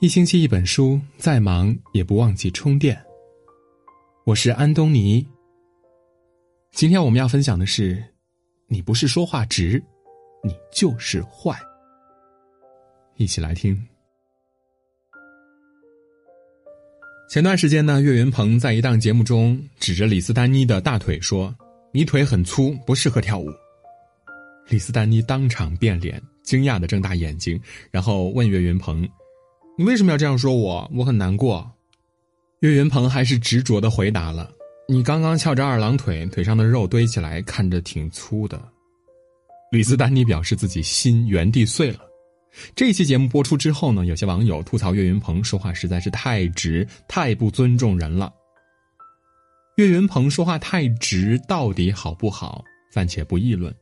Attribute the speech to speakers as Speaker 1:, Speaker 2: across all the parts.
Speaker 1: 一星期一本书，再忙也不忘记充电。我是安东尼。今天我们要分享的是：你不是说话直，你就是坏。一起来听。前段时间呢，岳云鹏在一档节目中指着李斯丹妮的大腿说：“你腿很粗，不适合跳舞。”李斯丹妮当场变脸，惊讶的睁大眼睛，然后问岳云鹏。你为什么要这样说我？我很难过。岳云鹏还是执着的回答了：“你刚刚翘着二郎腿，腿上的肉堆起来，看着挺粗的。”李斯丹妮表示自己心原地碎了。这期节目播出之后呢，有些网友吐槽岳云鹏说话实在是太直，太不尊重人了。岳云鹏说话太直，到底好不好？暂且不议论。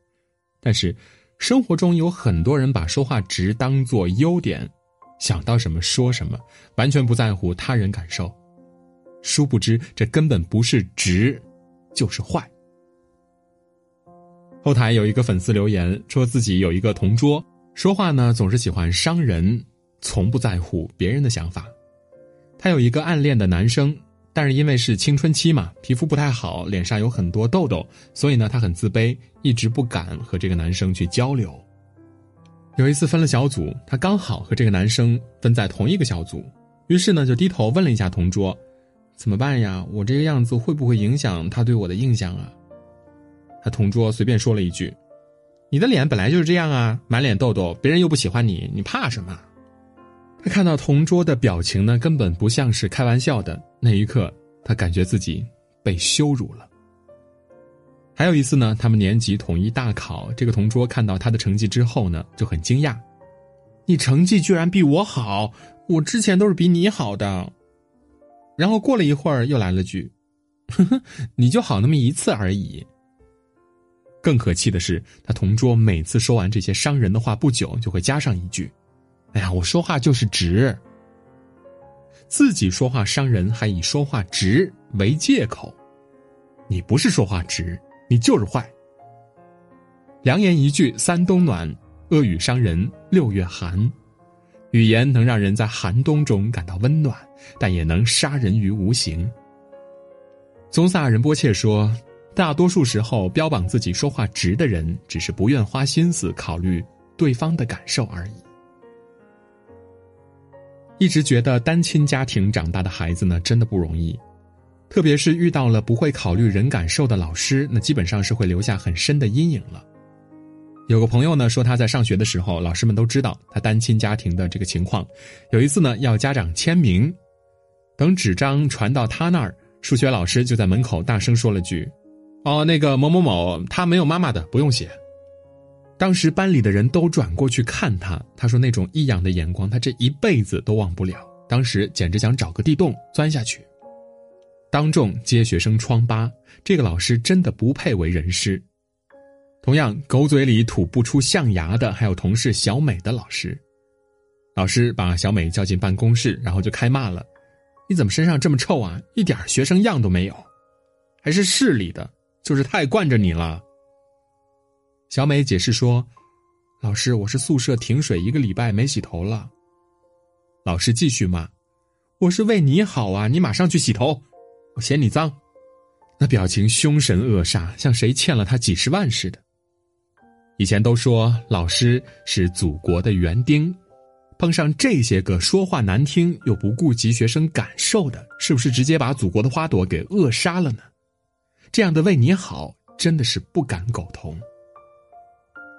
Speaker 1: 但是，生活中有很多人把说话直当做优点。想到什么说什么，完全不在乎他人感受，殊不知这根本不是直，就是坏。后台有一个粉丝留言说自己有一个同桌，说话呢总是喜欢伤人，从不在乎别人的想法。他有一个暗恋的男生，但是因为是青春期嘛，皮肤不太好，脸上有很多痘痘，所以呢他很自卑，一直不敢和这个男生去交流。有一次分了小组，他刚好和这个男生分在同一个小组，于是呢就低头问了一下同桌：“怎么办呀？我这个样子会不会影响他对我的印象啊？”他同桌随便说了一句：“你的脸本来就是这样啊，满脸痘痘，别人又不喜欢你，你怕什么？”他看到同桌的表情呢，根本不像是开玩笑的。那一刻，他感觉自己被羞辱了。还有一次呢，他们年级统一大考，这个同桌看到他的成绩之后呢，就很惊讶：“你成绩居然比我好，我之前都是比你好的。”然后过了一会儿，又来了句：“呵呵，你就好那么一次而已。”更可气的是，他同桌每次说完这些伤人的话，不久就会加上一句：“哎呀，我说话就是直。”自己说话伤人，还以说话直为借口，你不是说话直。你就是坏。良言一句三冬暖，恶语伤人六月寒。语言能让人在寒冬中感到温暖，但也能杀人于无形。宗萨仁波切说，大多数时候标榜自己说话直的人，只是不愿花心思考虑对方的感受而已。一直觉得单亲家庭长大的孩子呢，真的不容易。特别是遇到了不会考虑人感受的老师，那基本上是会留下很深的阴影了。有个朋友呢说他在上学的时候，老师们都知道他单亲家庭的这个情况。有一次呢要家长签名，等纸张传到他那儿，数学老师就在门口大声说了句：“哦，那个某某某，他没有妈妈的，不用写。”当时班里的人都转过去看他，他说那种异样的眼光他这一辈子都忘不了，当时简直想找个地洞钻下去。当众揭学生疮疤，这个老师真的不配为人师。同样，狗嘴里吐不出象牙的，还有同事小美的老师。老师把小美叫进办公室，然后就开骂了：“你怎么身上这么臭啊？一点学生样都没有，还是市里的，就是太惯着你了。”小美解释说：“老师，我是宿舍停水一个礼拜没洗头了。”老师继续骂：“我是为你好啊，你马上去洗头。”我嫌你脏，那表情凶神恶煞，像谁欠了他几十万似的。以前都说老师是祖国的园丁，碰上这些个说话难听又不顾及学生感受的，是不是直接把祖国的花朵给扼杀了呢？这样的为你好，真的是不敢苟同。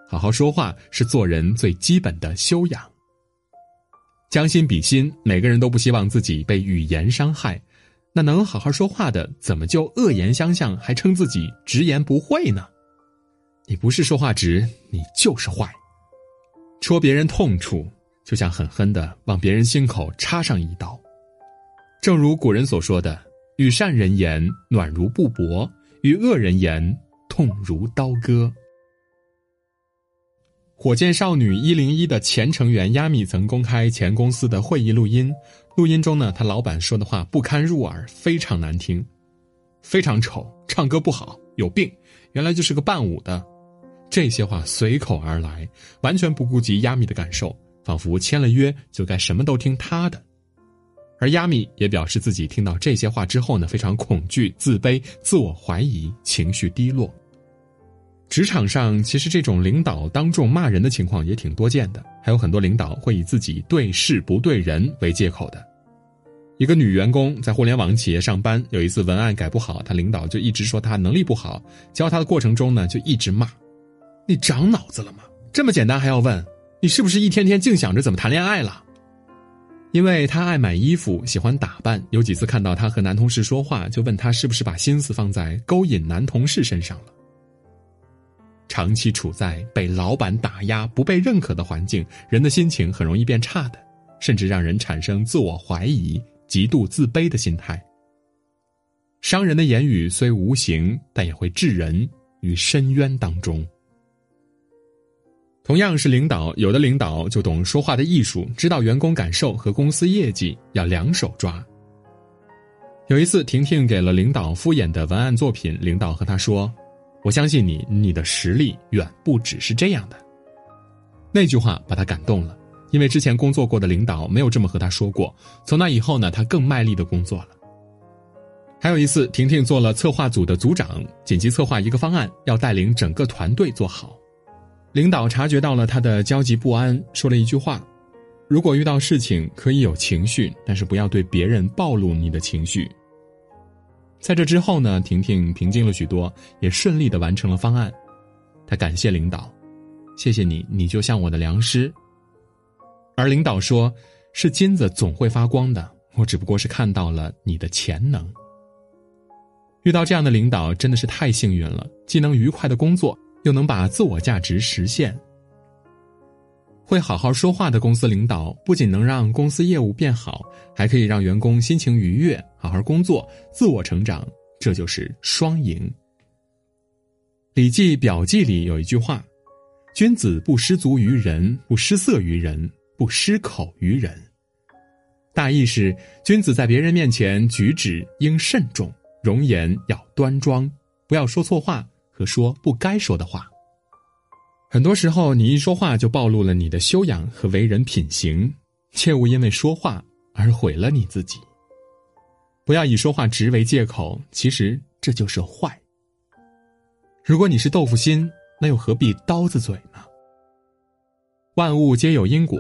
Speaker 1: 好好说话是做人最基本的修养。将心比心，每个人都不希望自己被语言伤害。那能好好说话的，怎么就恶言相向，还称自己直言不讳呢？你不是说话直，你就是坏。戳别人痛处，就像狠狠的往别人心口插上一刀。正如古人所说的：“与善人言，暖如布帛；与恶人言，痛如刀割。”火箭少女一零一的前成员亚米曾公开前公司的会议录音，录音中呢，他老板说的话不堪入耳，非常难听，非常丑，唱歌不好，有病，原来就是个伴舞的，这些话随口而来，完全不顾及亚米的感受，仿佛签了约就该什么都听他的，而亚米也表示自己听到这些话之后呢，非常恐惧、自卑、自我怀疑，情绪低落。职场上其实这种领导当众骂人的情况也挺多见的，还有很多领导会以自己对事不对人为借口的。一个女员工在互联网企业上班，有一次文案改不好，她领导就一直说她能力不好，教她的过程中呢就一直骂：“你长脑子了吗？这么简单还要问？你是不是一天天净想着怎么谈恋爱了？”因为她爱买衣服，喜欢打扮，有几次看到她和男同事说话，就问她是不是把心思放在勾引男同事身上了。长期处在被老板打压、不被认可的环境，人的心情很容易变差的，甚至让人产生自我怀疑、极度自卑的心态。伤人的言语虽无形，但也会置人于深渊当中。同样是领导，有的领导就懂说话的艺术，知道员工感受和公司业绩要两手抓。有一次，婷婷给了领导敷衍的文案作品，领导和他说。我相信你，你的实力远不只是这样的。那句话把他感动了，因为之前工作过的领导没有这么和他说过。从那以后呢，他更卖力的工作了。还有一次，婷婷做了策划组的组长，紧急策划一个方案，要带领整个团队做好。领导察觉到了他的焦急不安，说了一句话：“如果遇到事情可以有情绪，但是不要对别人暴露你的情绪。”在这之后呢，婷婷平静了许多，也顺利的完成了方案。她感谢领导，谢谢你，你就像我的良师。而领导说：“是金子总会发光的，我只不过是看到了你的潜能。”遇到这样的领导真的是太幸运了，既能愉快的工作，又能把自我价值实现。会好好说话的公司领导，不仅能让公司业务变好，还可以让员工心情愉悦，好好工作，自我成长，这就是双赢。《礼记表记》里有一句话：“君子不失足于人，不失色于人，不失口于人。”大意是，君子在别人面前举止应慎重，容颜要端庄，不要说错话和说不该说的话。很多时候，你一说话就暴露了你的修养和为人品行，切勿因为说话而毁了你自己。不要以说话直为借口，其实这就是坏。如果你是豆腐心，那又何必刀子嘴呢？万物皆有因果，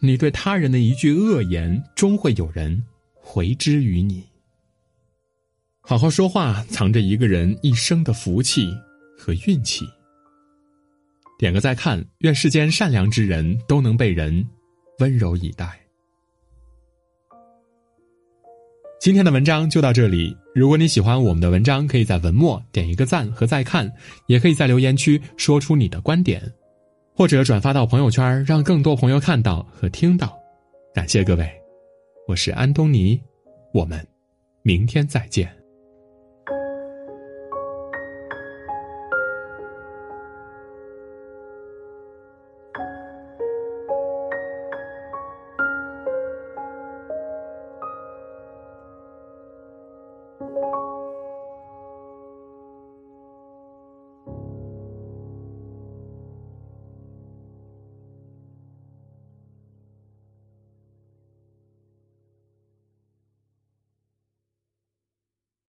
Speaker 1: 你对他人的一句恶言，终会有人回之于你。好好说话，藏着一个人一生的福气和运气。点个再看，愿世间善良之人都能被人温柔以待。今天的文章就到这里。如果你喜欢我们的文章，可以在文末点一个赞和再看，也可以在留言区说出你的观点，或者转发到朋友圈，让更多朋友看到和听到。感谢各位，我是安东尼，我们明天再见。